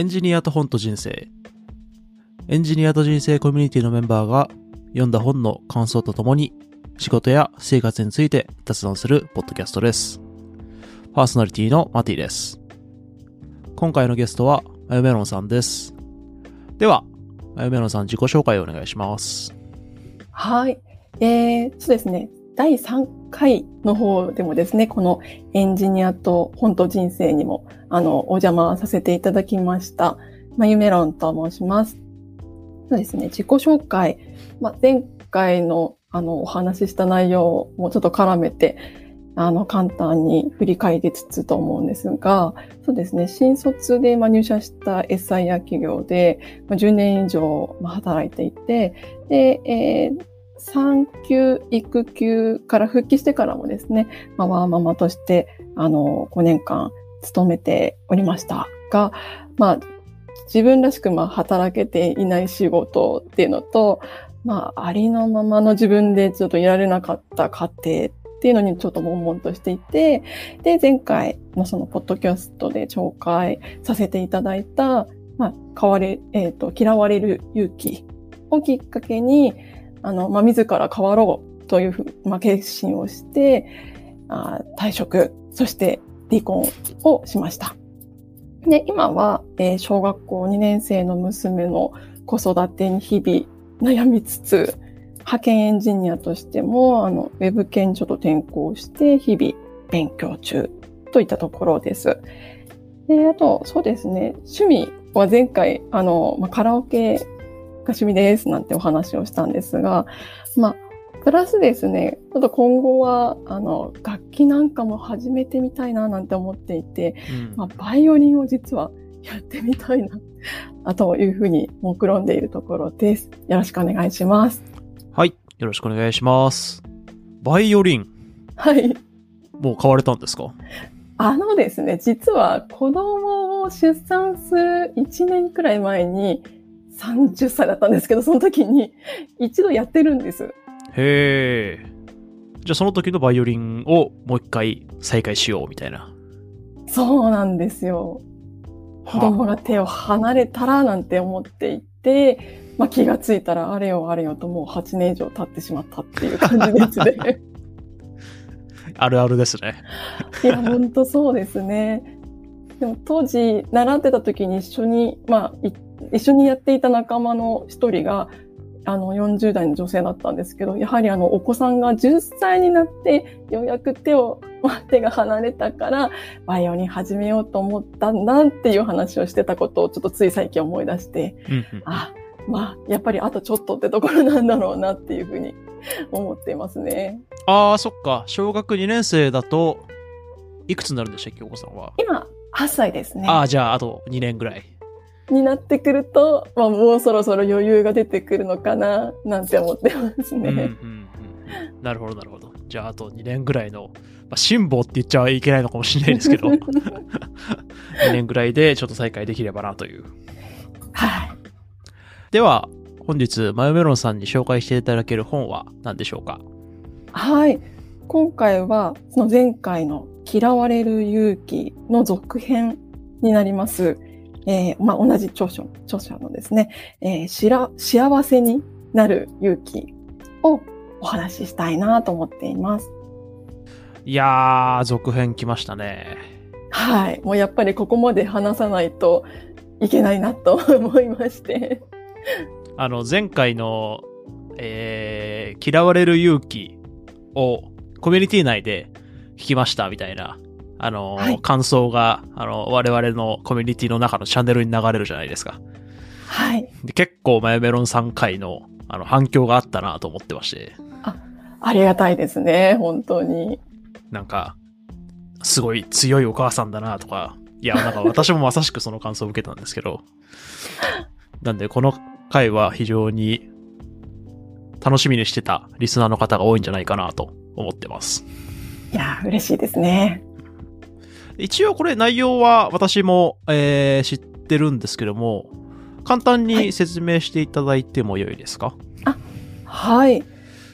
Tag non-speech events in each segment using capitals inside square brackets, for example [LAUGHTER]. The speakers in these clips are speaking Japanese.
エンジニアと本と人生。エンジニアと人生コミュニティのメンバーが読んだ本の感想とともに仕事や生活について雑談するポッドキャストです。パーソナリティのマティです。今回のゲストはマヨメロンさんです。では、マヨメロンさん自己紹介をお願いします。はい。えー、そうですね。第3回の方でもですね、このエンジニアと本と人生にも、あの、お邪魔させていただきました。まゆメロンと申します。そうですね、自己紹介。ま、前回の、あの、お話しした内容もちょっと絡めて、あの、簡単に振り返りつつと思うんですが、そうですね、新卒で入社した SIR 企業で、10年以上働いていて、で、えー産休、育休から復帰してからもですね、まあ、ワーママとして、あの、5年間勤めておりましたが、まあ、自分らしくまあ働けていない仕事っていうのと、まあ、ありのままの自分でちょっといられなかった家庭っていうのにちょっと悶々としていて、で、前回のそのポッドキャストで紹介させていただいた、まあ、変われ、えっ、と、嫌われる勇気をきっかけに、あの、まあ、自ら変わろうというふう、まあ、決心をして、あ退職、そして離婚をしました。で、今は、えー小学校2年生の娘の子育てに日々悩みつつ、派遣エンジニアとしても、あの、ウェブ研所と転校して、日々勉強中といったところです。で、あと、そうですね、趣味は前回、あの、まあ、カラオケ趣味ですなんてお話をしたんですが、まあ、プラスですね、ちょっと今後は、あの、楽器なんかも始めてみたいななんて思っていて、うんまあ、バイオリンを実はやってみたいな、あというふうに目論んでいるところです。よろしくお願いします。はい。よろしくお願いします。バイオリン、はい。もう買われたんですか？あのですね、実は子供を出産する1年くらい前に30歳だったんですけど、その時に [LAUGHS] 一度やってるんです。へえ。じゃあその時のバイオリンをもう一回再開しようみたいな。そうなんですよ。子供が手を離れたらなんて思っていて、まあ、気がついたらあれよあれよともう8年以上経ってしまったっていう感じですね。[LAUGHS] あるあるですね。[LAUGHS] いや、本当そうですね。でも当時習ってた時に一緒に、まあ、い一緒にやっていた仲間の一人が、あの、40代の女性だったんですけど、やはりあの、お子さんが10歳になって、ようやく手を、ま [LAUGHS] あ手が離れたから、バイオリン始めようと思ったんだっていう話をしてたことをちょっとつい最近思い出して、うんうんあ、まあ、やっぱりあとちょっとってところなんだろうなっていうふうに [LAUGHS] 思っていますね。ああ、そっか。小学2年生だと、いくつになるんでしたっけ、お子さんは？今、8歳ですね。ああ、じゃあ、あと2年ぐらい。になってくると、まあ、もうそろそろ余裕が出てくるのかな、なんて思ってますね。うんうんなるほど、なるほど。じゃあ、あと2年ぐらいの、まあ、辛抱って言っちゃいけないのかもしれないですけど、[LAUGHS] 2年ぐらいでちょっと再開できればなという。はい。では、本日、マヨメロンさんに紹介していただける本は何でしょうか？はい。今回は、その前回の嫌われる勇気の続編になります。えーまあ、同じ著書、著者のですね、えーしら、幸せになる勇気をお話ししたいなと思っています。いやー、続編来ましたね。はい。もうやっぱりここまで話さないといけないなと思いまして。あの、前回の、えー、嫌われる勇気をコミュニティ内で聞きましたみたいな、あの、はい感想が、あの、我々のコミュニティの中のチャンネルに流れるじゃないですか。はい。で結構、マヨメロンさん回の、あの、反響があったなと思ってまして、ありがたいですね。本当に。なんか、すごい強いお母さんだなとか、いや、なんか私もまさしくその感想を受けたんですけど、[LAUGHS] なんで、この回は非常に楽しみにしてたリスナーの方が多いんじゃないかなと思ってます。いや、嬉しいですね。一応これ内容は私も、えー知ってるんですけども、簡単に説明していただいてもよいですか、はい。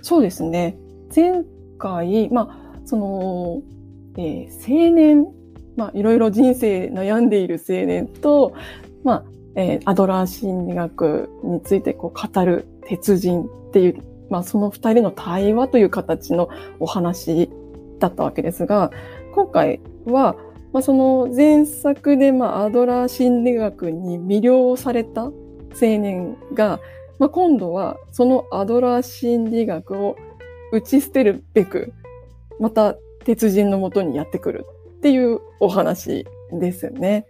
そうですね。前回、まあ、その、えー青年、まあ、いろいろ人生悩んでいる青年と、まあ、えーアドラー心理学についてこう語る鉄人っていう、まあ、その二人の対話という形のお話だったわけですが、今回は、まあ、その前作で、まあ、アドラー心理学に魅了された青年が、まあ、今度はそのアドラー心理学を打ち捨てるべく、また鉄人のもとにやってくるっていうお話ですよね。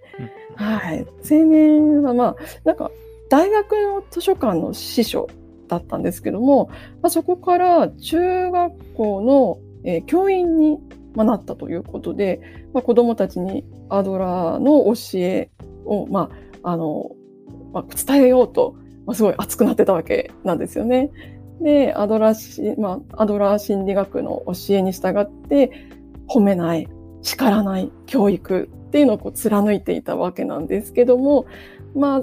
はい。青年はまあ、なんか、大学の図書館の司書だったんですけども、まあ、そこから中学校の、えー教員にまあなったということで、まあ、子供たちにアドラーの教えを、まあ、あの、まあ、伝えようと、まあ、すごい熱くなってたわけなんですよね。で、アドラー、まあ、アドラー心理学の教えに従って、褒めない、叱らない教育っていうのをこう貫いていたわけなんですけども、まあ、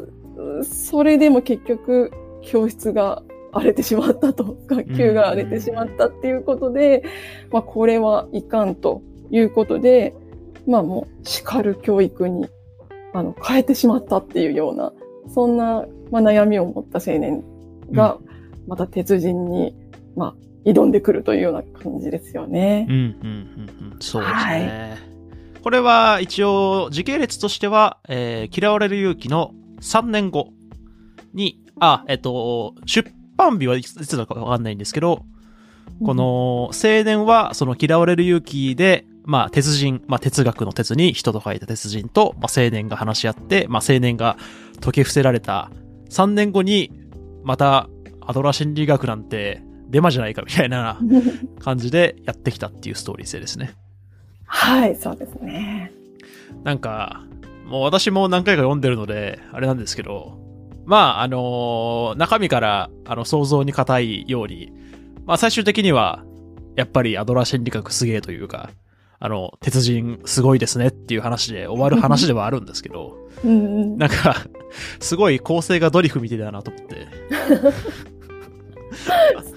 それでも結局、教室が荒れてしまったと、学級が荒れてしまったっていうことで、まあ、これはいかんということで、まあもう叱る教育に、あの、変えてしまったっていうような、そんな、まあ、悩みを持った青年が、また鉄人に、まあ、挑んでくるというような感じですよねうん。うんうんうんそうですね。これは一応時系列としては、えー嫌われる勇気の3年後に、あ、えっと、出版日はいつだかわかんないんですけど、この青年はその嫌われる勇気で、まあ鉄人、まあ哲学の鉄に人と書いた鉄人と、まあ青年が話し合って、まあ青年が解き伏せられた3年後に、またアドラー心理学なんてデマじゃないかみたいなう [LAUGHS] ん感じでやってきたっていうストーリー性ですね。はい、そうですね。なんか、もう私も何回か読んでるので、あれなんですけど、まあ、あのー中身から、あの、想像に難いように、まあ、最終的には、やっぱりアドラー心理学すげえというか、あの、鉄人すごいですねっていう話で終わる話ではあるんですけど、うんうん、なんか、すごい構成がドリフみたいだなと思って。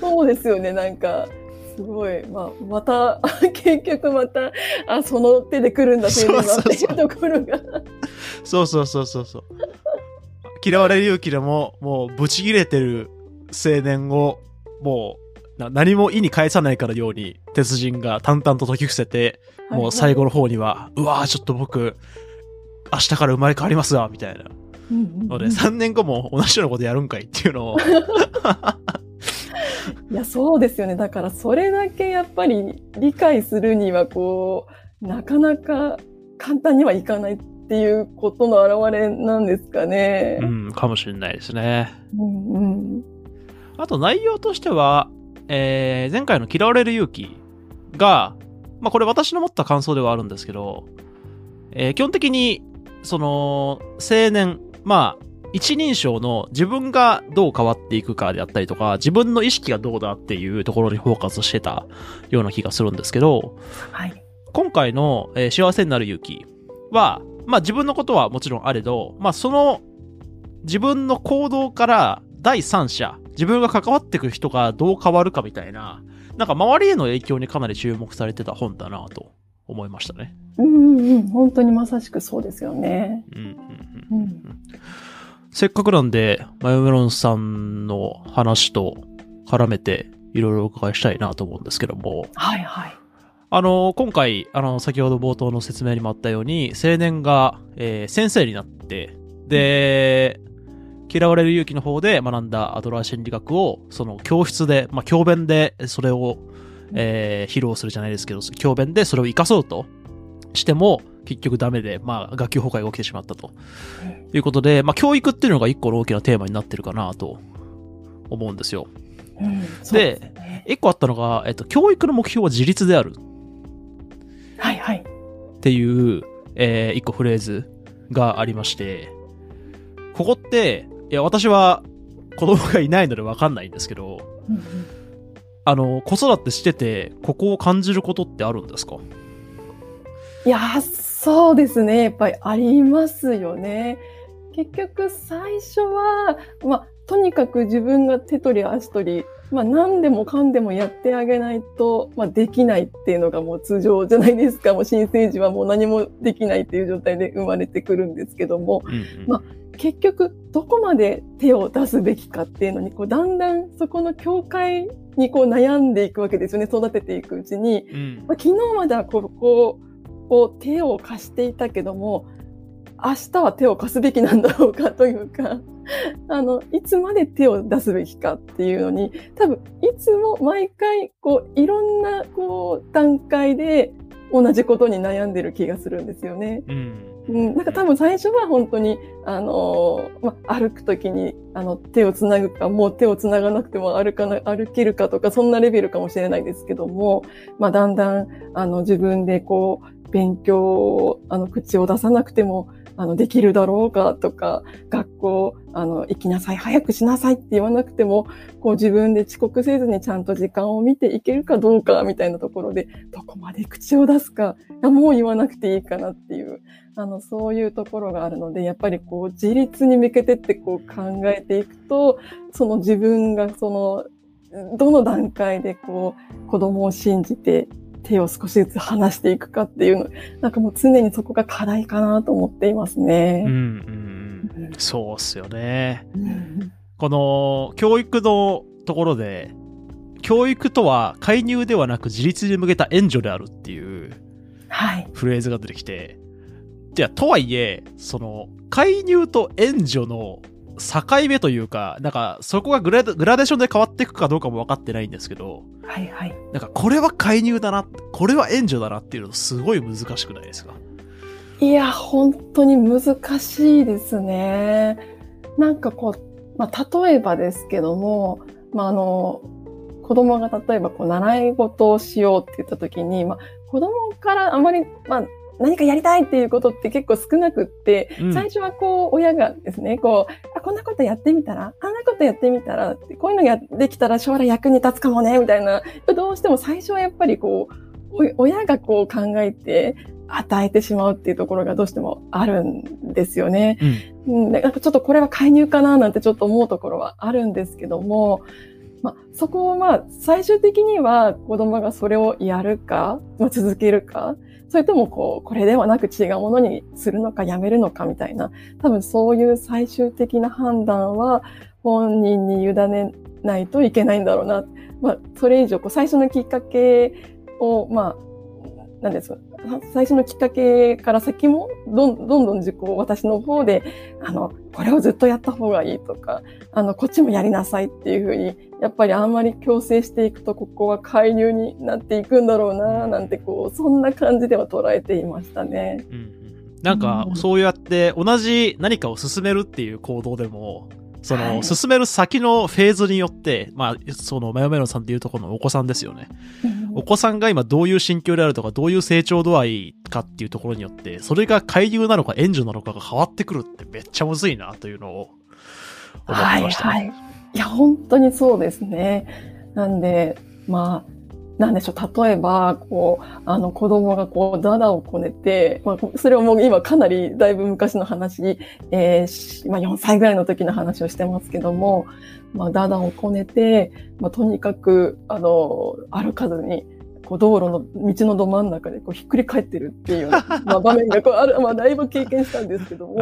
そうですよね、なんか、すごい、まあ、また、[LAUGHS] 結局また、あ、その手で来るんだ、青年はっていうところが。そうそうそうそうそう。嫌われる勇気でも、もう、ブチ切れてる青年を、もう、な何も意に返さないからように、鉄人が淡々と解き伏せて、もう最後の方には、うわーちょっと僕、明日から生まれ変わりますわ、みたいな。ので、3年後も同じようなことやるんかいっていうのを、[LAUGHS] いや、そうですよね。だから、それだけやっぱり理解するには、こう、なかなか簡単にはいかないっていうことの表れなんですかね。うん、かもしれないですね。うんうんあと内容としては、えー、前回の嫌われる勇気が、まあこれ私の持った感想ではあるんですけど、えー基本的に、その、青年、まあ、一人称の自分がどう変わっていくかであったりとか、自分の意識がどうだっていうところにフォーカスしてたような気がするんですけど、はい。今回の、えー幸せになる勇気は、まあ自分のことはもちろんあれど、まあその自分の行動から第三者、自分が関わってくる人がどう変わるかみたいな、なんか周りへの影響にかなり注目されてた本だなと思いましたね。うんうんうん。本当にまさしくそうですよね。うんうんううんん。せっかくなんで、マヨメロンさんの話と絡めていろいろお伺いしたいなと思うんですけども、はいはい。あの、今回、あの、先ほど冒頭の説明にもあったように、青年が、えー先生になって、で、嫌われる勇気の方で学んだアドラー心理学を、その教室で、まあ、教鞭でそれを、えー披露するじゃないですけど、教鞭でそれを活かそうとしても、結局ダメで、まあ、学級崩壊が起きてしまったと。いうことで、まあ、教育っていうのが一個の大きなテーマになってるかなと思うんですよ。うん、ですね。一個あったのが、えっと、教育の目標は自立である。はいはい。っていう、えー一個フレーズがありまして、ここって、いや、私は子供がいないのでわかんないんですけど、うんうんあの、子育てしてて、ここを感じることってあるんですか？いやー、そうですね。やっぱりありますよね。結局最初は、まあ、とにかく自分が手取り足取り、まあ、何でもかんでもやってあげないと、まあ、できないっていうのがもう通常じゃないですか。もう新生児はもう何もできないっていう状態で生まれてくるんですけども、うんうんま結局どこまで手を出すべきかっていうのに、こうだんだんそこの境界にこう悩んでいくわけですよね、育てていくうちに。うんまあ、昨日まではここを手を貸していたけども、明日は手を貸すべきなんだろうかというか、[LAUGHS] あの、いつまで手を出すべきかっていうのに、多分、いつも毎回、こう、いろんな、こう、段階で同じことに悩んでる気がするんですよね。うんうん、なんか多分最初は本当に、あのーま、歩くときに、あの、手をつなぐか、もう手をつながなくても歩かな、歩けるかとか、そんなレベルかもしれないですけども、まあ、だんだん、あの、自分でこう、勉強を、あの、口を出さなくても、あの、できるだろうかとか、学校、あの、行きなさい、早くしなさいって言わなくても、こう自分で遅刻せずにちゃんと時間を見ていけるかどうかみたいなところで、どこまで口を出すか、いやもう言わなくていいかなっていう、あの、そういうところがあるので、やっぱりこう、自立に向けてってこう考えていくと、その自分がその、どの段階でこう、子供を信じて手を少しずつ離していくかっていうの、なんかもう常にそこが課題かなと思っていますうんうね。んうんそうっすよね。うんこの教育のところで、教育とは介入ではなく自立に向けた援助であるっていうはい。フレーズが出てきて、じゃあ、とはいえ、その、介入と援助の境目というか、なんか、そこがグラデグラデーションで変わっていくかどうかも分かってないんですけど、はいはい。なんか、これは介入だな、これは援助だなっていうのすごい難しくないですか？いや、本当に難しいですね。なんかこう、まあ、例えばですけども、まあ、あの、子供が例えばこう習い事をしようって言った時に、まあ、子供からあまり、まあ、何かやりたいっていうことって結構少なくって、うん最初はこう、親がですね、こう、あ、こんなことやってみたら、あんなことやってみたらこういうのやできたら将来役に立つかもね、みたいな、どうしても最初はやっぱりこう、お親がこう考えて与えてしまうっていうところがどうしてもあるんですよね。うん。うん、でなんかちょっとこれは介入かななんてちょっと思うところはあるんですけども、まあ、そこをまあ最終的には子供がそれをやるか、まあ、続けるか、それともこう、これではなく違うものにするのかやめるのかみたいな、多分そういう最終的な判断は本人に委ねないといけないんだろうな。まあ、それ以上こう最初のきっかけを、まあ、なんですか、最初のきっかけから先も、どんどんどん自己、私の方で、あの、これをずっとやった方がいいとか、あの、こっちもやりなさいっていうふうに、やっぱりあんまり強制していくと、ここは介入になっていくんだろうな、なんてこう、そんな感じでは捉えていましたね。うんうん。なんかう、ん。そうやって同じ何かを進めるっていう行動でも、その、はい進める先のフェーズによって、まあ、その、マヨメロンさんっていうところのお子さんですよね。お子さんが今どういう心境であるとか、どういう成長度合いかっていうところによって、それが介入なのか援助なのかが変わってくるってめっちゃむずいなというのを思ってはいました、ね。はい。いや、本当にそうですね。なんで、まあ、なんでしょう。例えば、こう、あの子供がこう、ダダをこねて、まあ、それをもう今かなりだいぶ昔の話、えーまあ4歳ぐらいの時の話をしてますけども、まあ、ダダをこねて、まあ、とにかく、あの、歩かずに、こう道路の道のど真ん中でこうひっくり返ってるっていうような、[LAUGHS] まあ、場面がこうある、まあ、だいぶ経験したんですけども、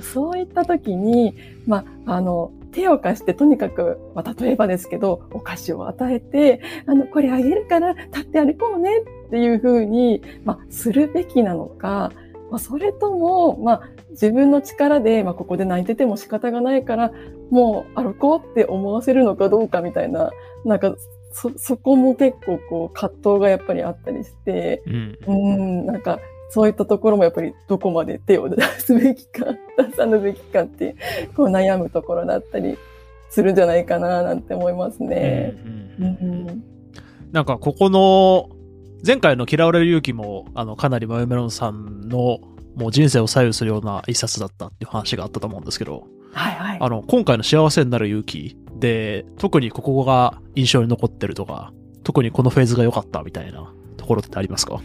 そういった時に、まあ、あの、手を貸して、とにかく、まあ、例えばですけど、お菓子を与えて、あの、これあげるから、立って歩こうねっていうふうに、まあ、するべきなのか、まあ、それとも、まあ、自分の力で、まあ、ここで泣いてても仕方がないから、もう歩こうって思わせるのかどうかみたいな、なんか、そ、そこも結構こう、葛藤がやっぱりあったりして、うんうん、なんか、そういったところもやっぱりどこまで手を出すべきか、出さぬべきかってこう悩むところだったりするんじゃないかななんて思いますね。なんかここの、前回の嫌われる勇気も、あの、かなりマヨメロンさんの、もう人生を左右するような一冊だったっていう話があったと思うんですけど、はいはい。あの、今回の幸せになる勇気で、特にここが印象に残ってるとか、特にこのフェーズが良かったみたいなところってありますか？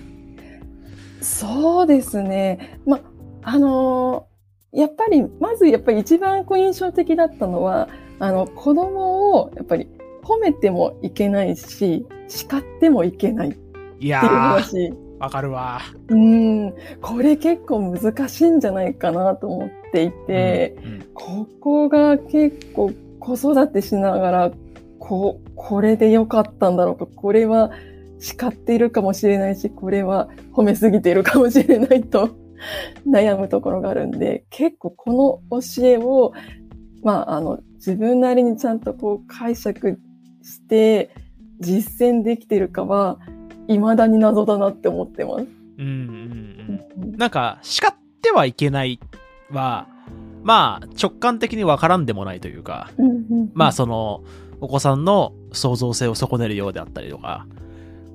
そうですね。ま、あのーやっぱり、まずやっぱり一番こう印象的だったのは、あの、子供をやっぱり褒めてもいけないし、叱ってもいけないっていうー、話。わかるわ。うん、これ結構難しいんじゃないかなと思っっていて、うんうんここが結構子育てしながら、こう、これで良かったんだろうか、これは叱っているかもしれないし、これは褒めすぎているかもしれないと [LAUGHS] 悩むところがあるんで、結構この教えを、まあ、あの、自分なりにちゃんとこう解釈して実践できているかは、未だに謎だなって思ってます。うんうんうんなんか、叱ってはいけないは、まあ、直感的にわからんでもないというか、うんうんまあ、その、お子さんの創造性を損ねるようであったりとか、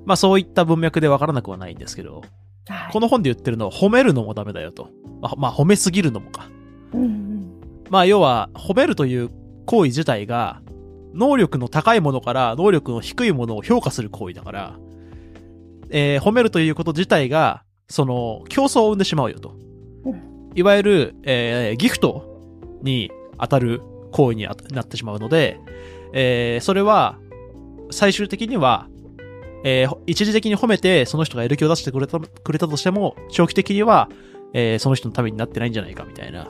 まあ、そういった文脈でわからなくはないんですけど、はいこの本で言ってるのは褒めるのもダメだよと。まあ、まあ褒めすぎるのもか。うんうんまあ、要は、褒めるという行為自体が、能力の高いものから能力の低いものを評価する行為だから、えー褒めるということ自体が、その、競争を生んでしまうよとうん。いわゆる、えーギフトに当たる行為にあなってしまうので、えーそれは、最終的には、えー一時的に褒めて、その人がやる気を出してくれたくれたとしても、長期的には、えーその人のためになってないんじゃないかみたいな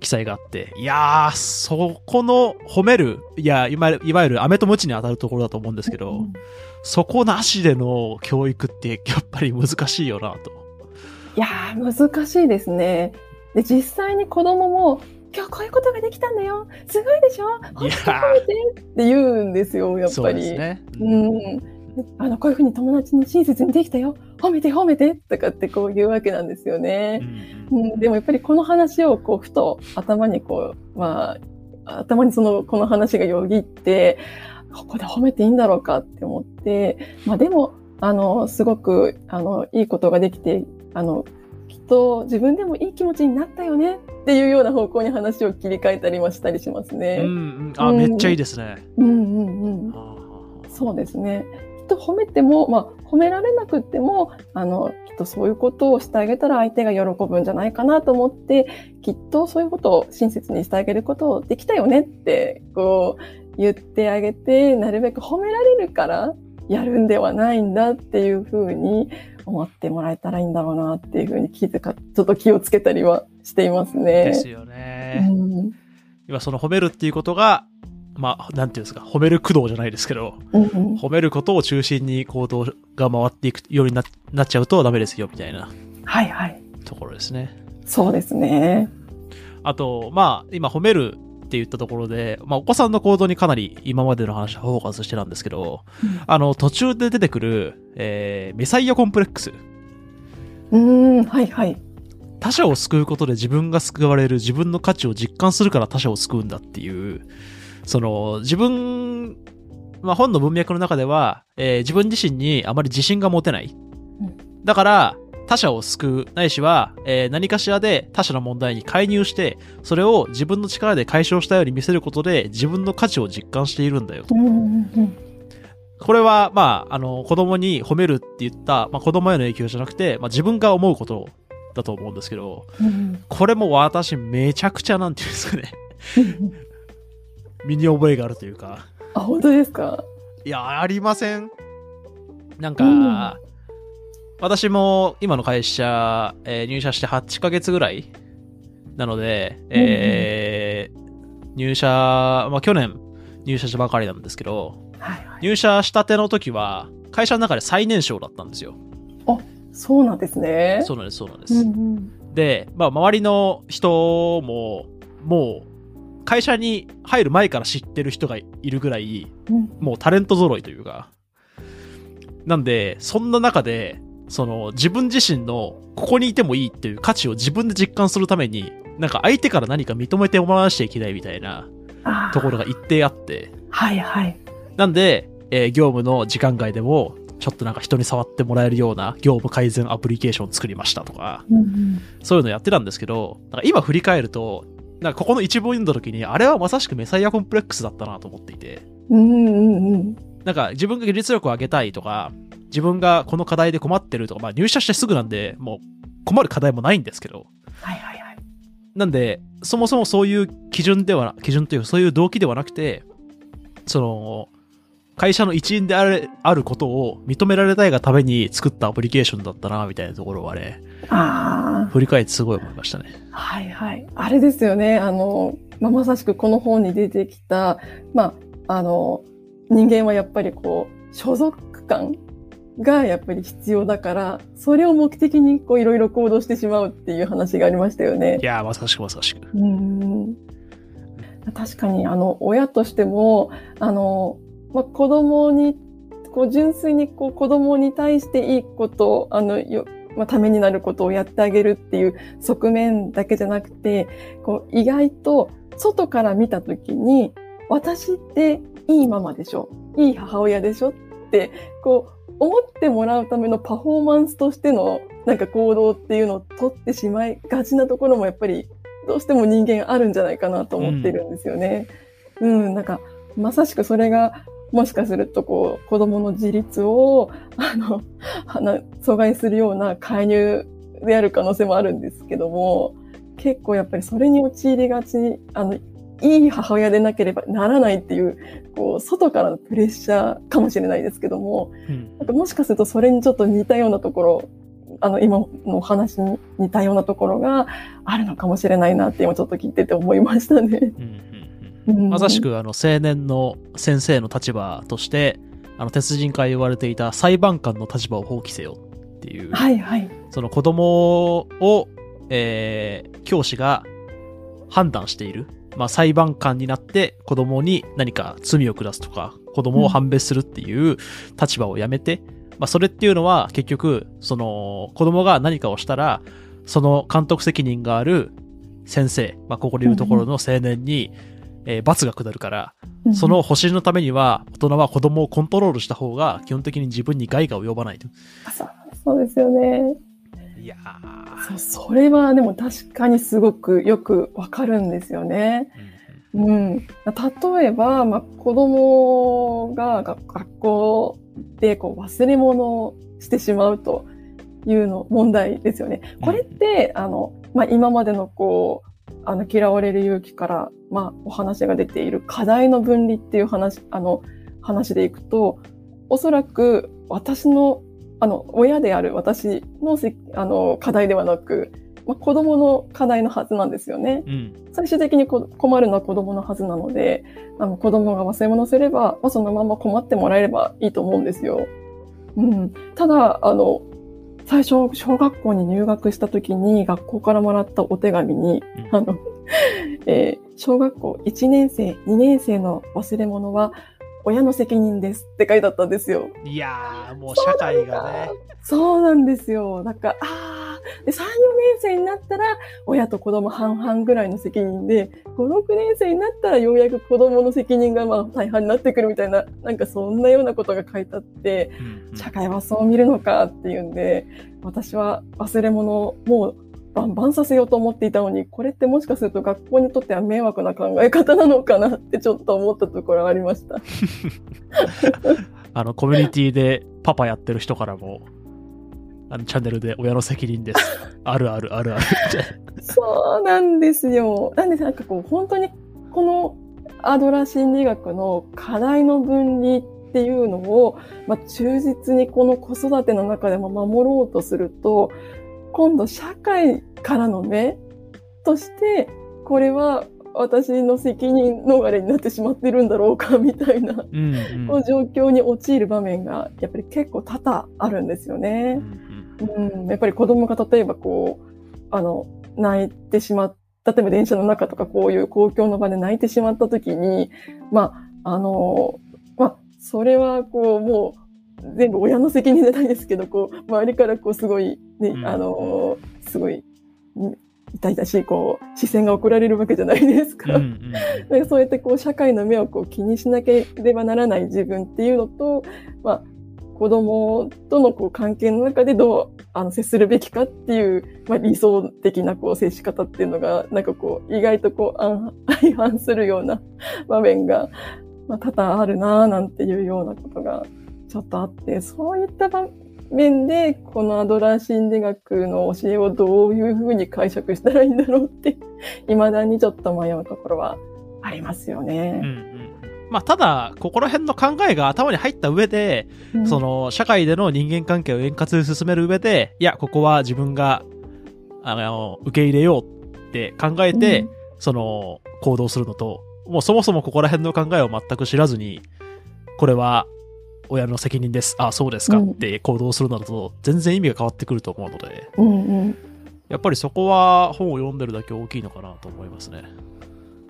記載があって、いやー、そこの褒める、いや、いわゆる、いわゆる飴とムチに当たるところだと思うんですけど、そこなしでの教育ってやっぱり難しいよなと。いやー、難しいですね。で、実際に子供も、今日こういうことができたんだよ。すごいでしょ？いや褒めてって言うんですよ、やっそうぱり。ですね。うん。あの、こういうふうに友達に親切にできたよ。褒めて褒めてとかってこう言うわけなんですようね。んうん、でもやっぱりこの話をこう、ふと頭にこう、まあ、頭にその、この話がよぎって、ここで褒めていいんだろうかって思って、まあでも、あの、すごく、あの、いいことができて、あの、きっと自分でもいい気持ちになったよねっていうような方向に話を切り替えたりはしたりしますうんね。うん。あ、うんめっちゃいいですね。うんうんうん。そうですね。きっと褒めても、まあ、褒められなくっても、あの、きっとそういうことをしてあげたら相手が喜ぶんじゃないかなと思って、きっとそういうことを親切にしてあげることをできたよねって、こう、言ってあげて、なるべく褒められるからやるんではないんだっていうふうに思ってもらえたらいいんだろうなっていうふうに気づか、ちょっと気をつけたりはしていますね。ですようね。ん今その褒めるっていうことが、まあ、なんていうんですか、褒める駆動じゃないですけど、うんうん褒めることを中心に行動が回っていくようにななっちゃうとダメですよ、みたいなはいはい。ところですね。そうですね。あと、まあ、今褒めるって言ったところで、まあ、お子さんの行動にかなり今までの話はフォーカスしてたんですけど、あの、途中で出てくる、えーメサイアコンプレックス。うん、はいはい。他者を救うことで自分が救われる自分の価値を実感するから他者を救うんだっていう、その、自分、まあ、本の文脈の中では、えー自分自身にあまり自信が持てない。だから、他者を救う、ないしは、えー何かしらで他者の問題に介入して、それを自分の力で解消したように見せることで自分の価値を実感しているんだよこれは、まあ、あの、子供に褒めるって言った、まあ、子供への影響じゃなくて、まあ、自分が思うことだと思うんですけど、うんこれも私めちゃくちゃなんていうんですかね、うん身に覚えがあるというか、あ、本当ですか？いや、ありません。なんか、うん私も今の会社、えー入社して8ヶ月ぐらいなので、えー入社、まあ去年入社したばかりなんですけど、はいはい。入社したての時は、会社の中で最年少だったんですよ。そうなんですね。そうなんです、そうなんです。うんうんで、まあ、周りの人も、もう、会社に入る前から知ってる人がいるぐらい、うんもうタレント揃いというか。なんで、そんな中で、その、自分自身の、ここにいてもいいっていう価値を自分で実感するために、なんか相手から何か認めてもらわなきゃいけないみたいなところが一定あって、はいはい。なんで、えー業務の時間外でも、ちょっとなんか人に触ってもらえるような業務改善アプリケーション作りましたとか、うんうん。そういうのやってたんですけど、なんか今振り返ると、なんかここの一文読んだ時に、あれはまさしくメサイアコンプレックスだったなと思っていて、うんうんうん。なんか自分が技術力を上げたいとか、自分がこの課題で困ってるとか、まあ入社してすぐなんで、もう困る課題もないんですけど、はいはいはい。なんで、そもそもそういう基準では、基準というかそういう動機ではなくて、その、会社の一員であるあることを認められたいがために作ったアプリケーションだったな、みたいなところはね、あ振り返ってすごい思いましたね。あ、はいはい。あれですよね。あの、まあ、まさしくこの本に出てきた、まあ、あの、人間はやっぱりこう、所属感がやっぱり必要だから、それを目的にこういろいろ行動してしまうっていう話がありましたよねい。やー、まさしくまさしく。うん確かに、あの、親としても、あの、まあ、子供に、こう、純粋に、こう、子供に対していいこと、あの、よ、まあ、ためになることをやってあげるっていう側面だけじゃなくて、こう、意外と、外から見たときに、私っていいママでしょ？いい母親でしょ？って、こう、思ってもらうためのパフォーマンスとしての、なんか行動っていうのを取ってしまいがちなところもやっぱりどうしても人間あるんじゃないかなと思ってるんですよね。うん、なんか、まさしくそれが、もしかすると、こう、子供の自立を、あの、[LAUGHS] 阻害するような介入である可能性もあるんですけども、結構やっぱりそれに陥りがち、あの、いい母親でなければならないっていう、こう、外からのプレッシャーかもしれないですけども、うんなんかもしかするとそれにちょっと似たようなところ、あの、今のお話に似たようなところがあるのかもしれないなって今ちょっと聞いてて思いましたね。うんうんうんまさし。くあの青年の先生の立場として、あの鉄人会言われていた裁判官の立場を放棄せよっていう、はいはい。その子供を、えー教師が判断している。まあ裁判官になって子供に何か罪を下すとか、子供を判別するっていう立場をやめて、まあそれっていうのは結局、その子供が何かをしたら、その監督責任がある先生、まあここでいうところの青年に、えー罰が下るから、うんその保身のためには、大人は子供をコントロールした方が、基本的に自分に害が及ばないと。そうですよね。いやそれはでも確かにすごくよくわかるんですよね。うん、例えば、まあ、子供がが学校でこう忘れ物をしてしまうというの問題ですよね。これって、あの、まあ、今までのこう、あの、嫌われる勇気から、まあ、お話が出ている課題の分離っていう話、あの、話でいくと、おそらく私の、あの、親である私のせあの課題ではなく、まあ、子供の課題のはずなんですよね。うん。最終的にこ困るのは子供のはずなので、あの子供が忘れ物すれば、まあ、そのまま困ってもらえればいいと思うんですよ。うん。ただ、あの、最初、小学校に入学した時に学校からもらったお手紙に、うんあの、[LAUGHS] えー小学校1年生、2年生の忘れ物は親の責任ですって書いてあったんですよ。いやー、もう社会がね。そうなんですよ。だから、ああ、で、3、4年生になったら、親と子供半々ぐらいの責任で、5、6年生になったらようやく子供の責任がまあ大半になってくるみたいな、なんかそんなようなことが書いてあって、うん社会はそう見るのかっていうんで、私は忘れ物をもうバンバンさせようと思っていたのに、これってもしかすると学校にとっては迷惑な考え方なのかなってちょっと思ったところがありました。[LAUGHS] あの、コミュニティでパパやってる人からも、あの、チャンネルで親の責任です。[LAUGHS] あるあるあるある。そうなんですよ。なんでなんかこう本当にこのアドラー心理学の課題の分離っていうのを、まあ、忠実にこの子育ての中でも守ろうとすると、今度社会からの目として、これは私の責任逃れになってしまっているんだろうかみたいな、うんうん。状況に陥る場面がやっぱり結構多々あるんですよね。うん、やっぱり子供が例えばこう、あの、泣いてしまっ例えば電車の中とかこういう公共の場で泣いてしまった時に、まあ、あの、まあ、それはこう、もう、全部親の責任じゃないですけど、こう、周りからこう、すごい、ね、うんあの、すごい、ん痛々しい、こう、視線が送られるわけじゃないですか。うんうん [LAUGHS] でそうやってこう社会の目をこう気にしなければならない自分っていうのと、まあ、子供とのこう関係の中でどうあの接するべきかっていう、まあ、理想的なこう接し方っていうのがなんかこう意外とこうあ [LAUGHS] 相反するような場面が、まあ、多々あるなぁなんていうようなことがちょっとあってそういった場面でこのアドラー心理学の教えをどういうふうに解釈したらいいんだろうって未だにちょっと迷うところはありますよね。うんうん。まあ、ただ、ここら辺の考えが頭に入った上で、うん。その、社会での人間関係を円滑に進める上で、いや、ここは自分が、あの、受け入れようって考えて、うん。その、行動するのと、もうそもそもここら辺の考えを全く知らずに、これは、親の責任です。あ、そうですかうんって行動するのだと、全然意味が変わってくると思うので、うんうん。やっぱりそこは本を読んでるだけ大きいのかなと思いますね。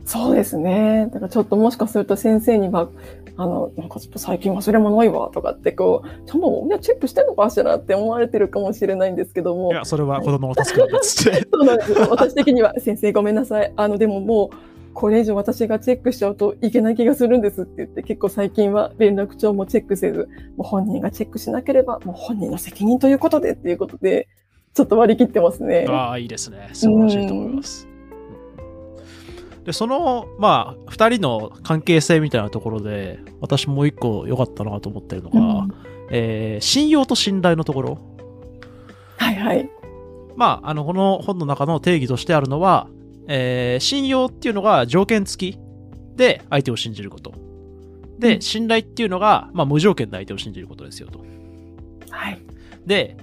そうですね。だからちょっともしかすると先生には、あの、なんかちょっと最近忘れ物多いわとかってこう、ちゃんと親チェックしてんのかしらって思われてるかもしれないんですけども。いや、それは子供の助けなんですって。[LAUGHS] そうなんですよ。私的には、先生ごめんなさい。あの、でももう、これ以上私がチェックしちゃうといけない気がするんですって言って、結構最近は連絡帳もチェックせず、もう本人がチェックしなければ、もう本人の責任ということでっていうことで、ちょっと割り切ってますね。ああ、いいですね。素晴らしいと思います。で、その、まあ、二人の関係性みたいなところで、私もう一個良かったなと思ってるのが、うんえー信用と信頼のところ。はいはい。まあ、あの、この本の中の定義としてあるのは、えー信用っていうのが条件付きで相手を信じること。で、うん信頼っていうのが、まあ、無条件で相手を信じることですよと。はい。で、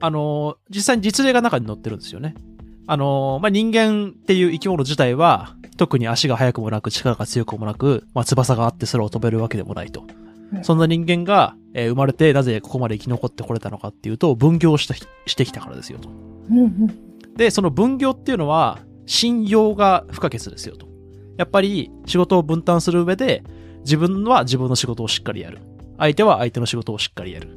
あのー実際に実例が中に載ってるんですよね。あのーまあ、人間っていう生き物自体は、特に足が速くもなく、力が強くもなく、まあ、翼があって空を飛べるわけでもないと。うんそんな人間が、えー生まれてなぜここまで生き残ってこれたのかっていうと、分業したしてきたからですよと。うんうんで、その分業っていうのは、信用が不可欠ですよと。やっぱり仕事を分担する上で、自分は自分の仕事をしっかりやる。相手は相手の仕事をしっかりやる。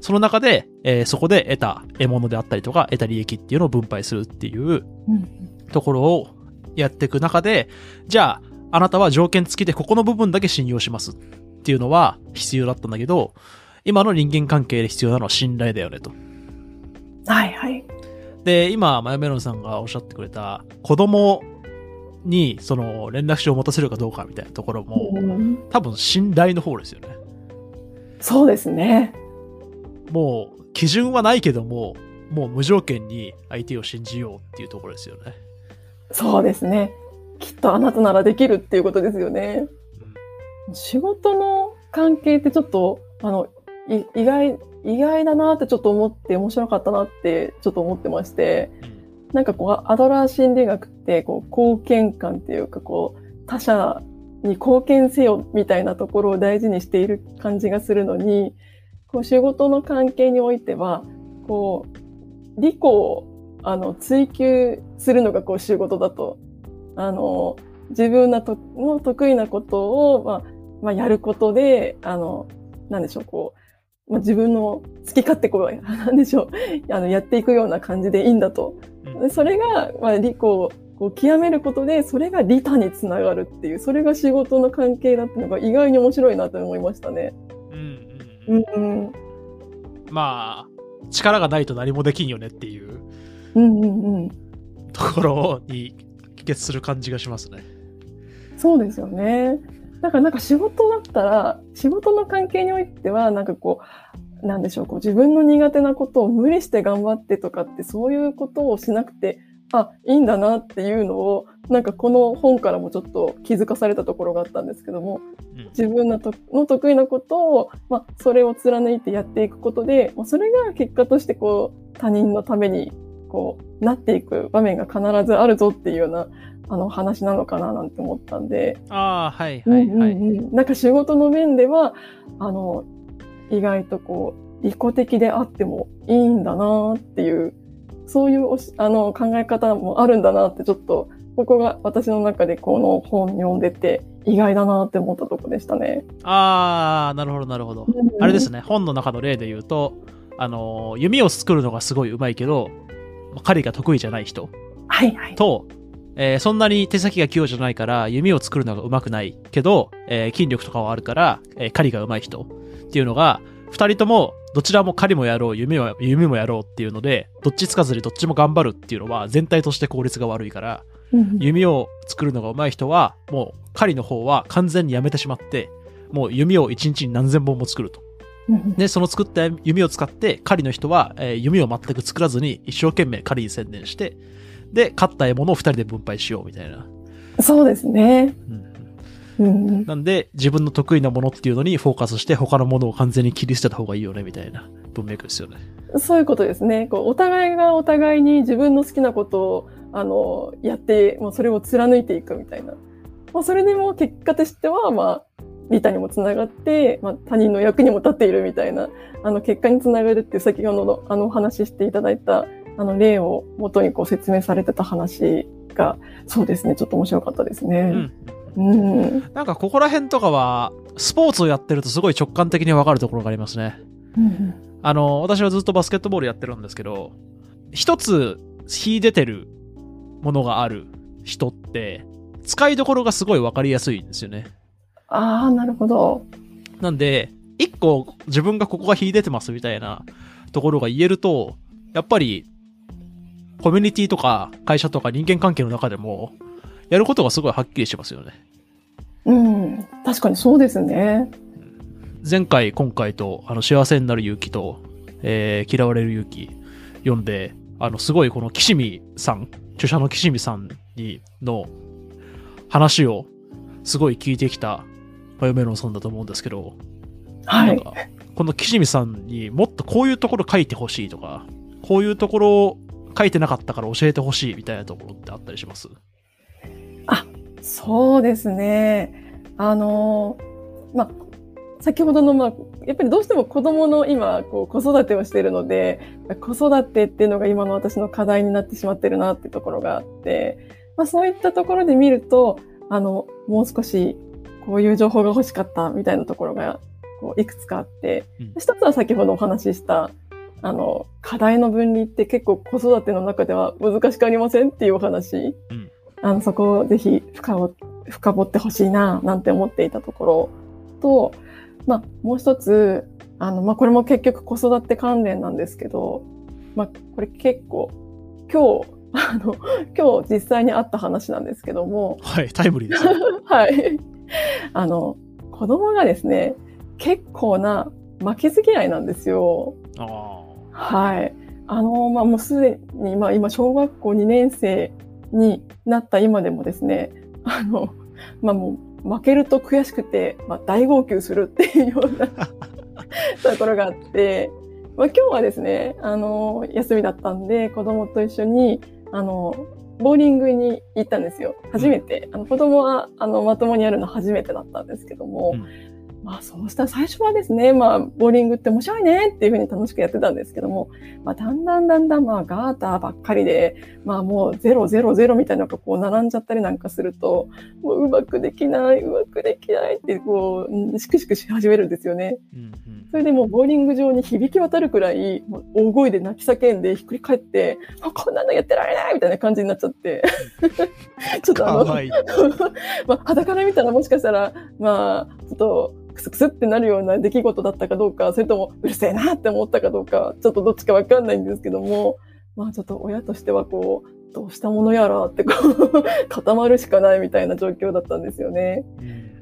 その中で、えーそこで得た獲物であったりとか、得た利益っていうのを分配するっていううんところをやっていく中で、じゃあ、あなたは条件付きでここの部分だけ信用しますっていうのは必要だったんだけど、今の人間関係で必要なのは信頼だよねと。はいはい。で、今、マヨメロンさんがおっしゃってくれた、子供に、その、連絡帳を持たせるかどうかみたいなところも、うん多分信頼の方ですよね。そうですね。もう、基準はないけども、もう無条件に相手を信じようっていうところですよね。そうですね。きっとあなたならできるっていうことですよね。仕事の関係ってちょっと、あの、い意外、意外だなってちょっと思って面白かったなってちょっと思ってまして、うんなんかこう、アドラー心理学って、こう、貢献感っていうか、こう、他者に貢献せよみたいなところを大事にしている感じがするのに、こう、仕事の関係においては、こう、利己を、あの、追求するのがこう、仕事だと。あの、自分のとの得意なことを、まあ、まあ、やることで、あの、なんでしょう、こう、まあ、自分の好き勝手こう、なんでしょう、[LAUGHS] あの、やっていくような感じでいいんだと。うんでそれが、まあ、利己をこう極めることで、それが利他につながるっていう、それが仕事の関係だっていうのが意外に面白いなと思いましたね。うんうんうんうん、うん、まあ、力がないと何もできんよねっていううん、うん、うん。ところに帰結する感じがしますね。そうですよね。だからなんか仕事だったら、仕事の関係においては、なんかこう、なんでしょう、こう自分の苦手なことを無理して頑張ってとかって、そういうことをしなくて、あ、いいんだなっていうのを、なんかこの本からもちょっと気づかされたところがあったんですけども、うん。自分のとの得意なことを、まあ、それを貫いてやっていくことで、まあ、それが結果としてこう、他人のために、こう、なっていく場面が必ずあるぞっていうような、あの話なのかななんて思ったんで、ああ、はいはいはい。うんうんうんなんか仕事の面では、あの、意外とこう、利己的であってもいいんだなっていう、そういうあの考え方もあるんだなってちょっと、ここが私の中でこの本読んでて意外だなって思ったとこでしたね。ああ、なるほどなるほど。あれですね、本の中の例で言うと、あの、弓を作るのがすごい上手いけど、狩りが得意じゃない人はいはい。と、えーそんなに手先が器用じゃないから、弓を作るのが上手くないけど、えー筋力とかはあるから、えー狩りが上手い人っていうのが、二人とも、どちらも狩りもやろう、弓も、弓もやろうっていうので、どっちつかずにどっちも頑張るっていうのは、全体として効率が悪いから、うん弓を作るのが上手い人は、もう狩りの方は完全にやめてしまって、もう弓を一日に何千本も作ると。うんで、その作った弓を使って、狩りの人は、えー弓を全く作らずに、一生懸命狩りに専念して、で、勝った獲物を二人で分配しようみたいな。そうですね。うんうんうんなんで、自分の得意なものっていうのにフォーカスして、他のものを完全に切り捨てた方がいいよね、みたいな文脈ですよね。そういうことですね。こうお互いがお互いに自分の好きなことをあのやって、もうそれを貫いていくみたいな。まあ、それでも結果としては、まあ、利他にもつながって、まあ、他人の役にも立っているみたいな、あの、結果につながるっていう先ほどの、あの、お話ししていただいた、あの、例を元にこう説明されてた話が、そうですね、ちょっと面白かったですうね。ん。うん。なんか、ここら辺とかは、スポーツをやってるとすごい直感的にわかるところがありますね。うんあの、私はずっとバスケットボールやってるんですけど、一つ秀でてるものがある人って、使いどころがすごいわかりやすいんですよね。ああ、なるほど。なんで、一個自分がここが秀でてますみたいなところが言えると、やっぱり、コミュニティとか会社とか人間関係の中でも、やることがすごいはっきりしますよね。うん。確かにそうですね。前回、今回と、あの、幸せになる勇気と、えー嫌われる勇気読んで、あの、すごいこの岸見さん、著者の岸見さんに、の話を、すごい聞いてきた、バイオメロンさんだと思うんですけど、はい。この岸見さんにもっとこういうところ書いてほしいとか、こういうところを書いてなかったから教えてほしいみたいなところってあったりします？そうですね。あの、まあ、先ほどの、まあ、やっぱりどうしても子供の今、こう、子育てをしているので、子育てっていうのが今の私の課題になってしまってるなっていうところがあって、まあ、そういったところで見ると、あの、もう少し、こういう情報が欲しかったみたいなところが、こう、いくつかあって、うん一つは先ほどお話しした、あの、課題の分離って結構子育ての中では難しくありませんっていうお話。うんあの、そこをぜひ深を深掘ってほしいな、なんて思っていたところと、まあ、もう一つ、あの、まあ、これも結局子育て関連なんですけど、まあ、これ結構、今日、あの、今日実際にあった話なんですけども、はい、タイムリーですね。[LAUGHS] はい。[LAUGHS] あの、子供がですね、結構な負けず嫌いなんですよ。あはい。あの、まあ、もうすでに、まあ、今、小学校2年生になった今でもですね、あの、まあ、もう、負けると悔しくて、まあ、大号泣するっていうような [LAUGHS] ところがあって、まあ、今日はですね、あの、休みだったんで、子供と一緒に、あの、ボーリングに行ったんですよ。初めて。あの子供は、あの、まともにやるの初めてだったんですけども、うんまあそうしたら最初はですね、まあボーリングって面白いねっていうふうに楽しくやってたんですけども、まあだんだんだんだんまあガーターばっかりで、まあもうゼロゼロゼロみたいなのがこう並んじゃったりなんかすると、もううまくできない、うまくできないってこう、うんしくしくし始めるんですよね。うんうんそれでもうボーリング場に響き渡るくらい、大声で泣き叫んでひっくり返って、あこんなのやってられないみたいな感じになっちゃって。[LAUGHS] ちょっとあの。[LAUGHS] まあ、肌から見たらもしかしたら、まあ、ちょっと、クスクスってなるような出来事だったかどうか、それとも、うるせえなって思ったかどうか、ちょっとどっちかわかんないんですけども、まあ、ちょっと親としてはこう、どうしたものやらってこう、[LAUGHS] 固まるしかないみたいな状況だったんですよね。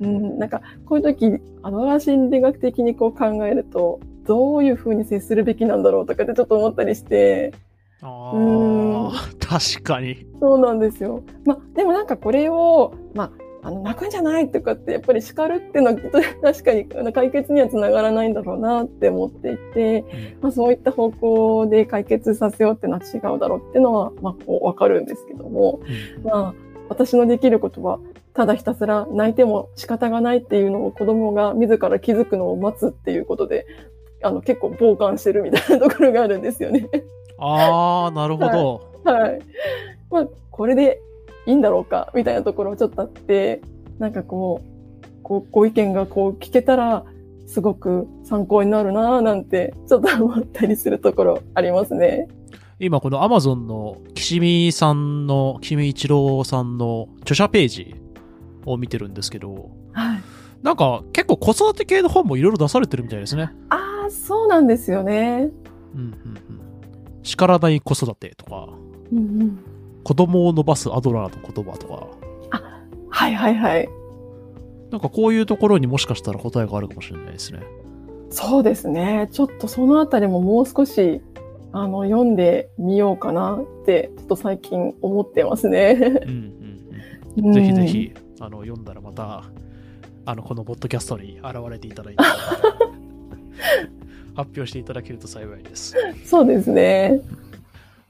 ううんん、なんか、こういう時、アドラー心理学的にこう考えると、どういうふうに接するべきなんだろうとかってちょっと思ったりして、あうんあ、確かに。そうなんですよ。まあ、でもなんかこれを、まあ、あの、泣くんじゃないとかって、やっぱり叱るっていうのは、[LAUGHS] 確かにあの解決にはつながらないんだろうなって思っていて、まあ、そういった方向で解決させようっていうのは違うだろうっていうのは、まあ、こう、わかるんですけども、うんまあ、私のできることは、ただひたすら泣いても仕方がないっていうのを子供が自ら気づくのを待つっていうことで、あの、結構傍観してるみたいなところがあるんですよね。ああ、なるほど。はい。まあ、これでいいんだろうか、みたいなところちょっとあって、なんかこう、こう、ご意見がこう聞けたら、すごく参考になるなぁなんて、ちょっと思ったりするところありますね。今この Amazon の岸見さんの、岸見一郎さんの著者ページを見てるんですけど、はい。なんか結構子育て系の本もいろいろ出されてるみたいですね。ああ、そうなんですよね。うんうんうん。叱らない子育てとか、うんうん。子供を伸ばすアドラーの言葉とか、はいはいはい。なんかこういうところにもしかしたら答えがあるかもしれないですね。そうですね。ちょっとそのあたりももう少し、あの、読んでみようかなって、ちょっと最近思ってますね。うんうんうん。ぜひぜひ、あの、読んだらまたあの、このポッドキャストに現れていただいて、[LAUGHS] 発表していただけると幸いです。そうですね。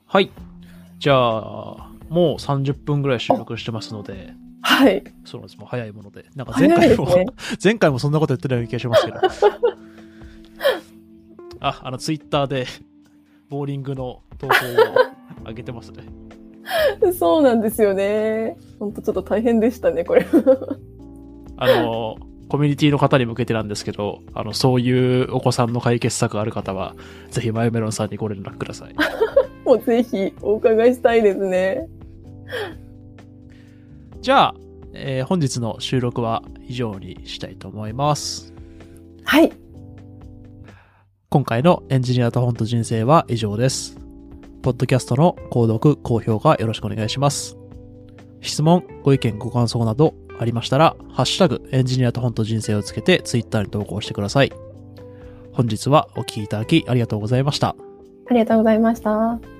はい。じゃあ、もう30分ぐらい収録してますので、はい。そうなんです。もう早いもので。なんか前回も、ね。[LAUGHS] 前回もそんなこと言ってないような気がしますけど。あ、あの、ツイッターで、ボーリングの投稿を上げてますね。そうなんですよね。本当ちょっと大変でしたね、これ。あの、コミュニティの方に向けてなんですけど、あの、そういうお子さんの解決策がある方は、ぜひマヨメロンさんにご連絡ください。もうぜひお伺いしたいですね。じゃあ、えー本日の収録は以上にしたいと思います。はい。今回のエンジニアと本と人生は以上です。ポッドキャストの購読、高評価よろしくお願いします。質問、ご意見、ご感想などありましたら、ハッシュタグエンジニアと本と人生をつけてツイッターに投稿してください。本日はお聞きいただきありがとうございました。ありがとうございました。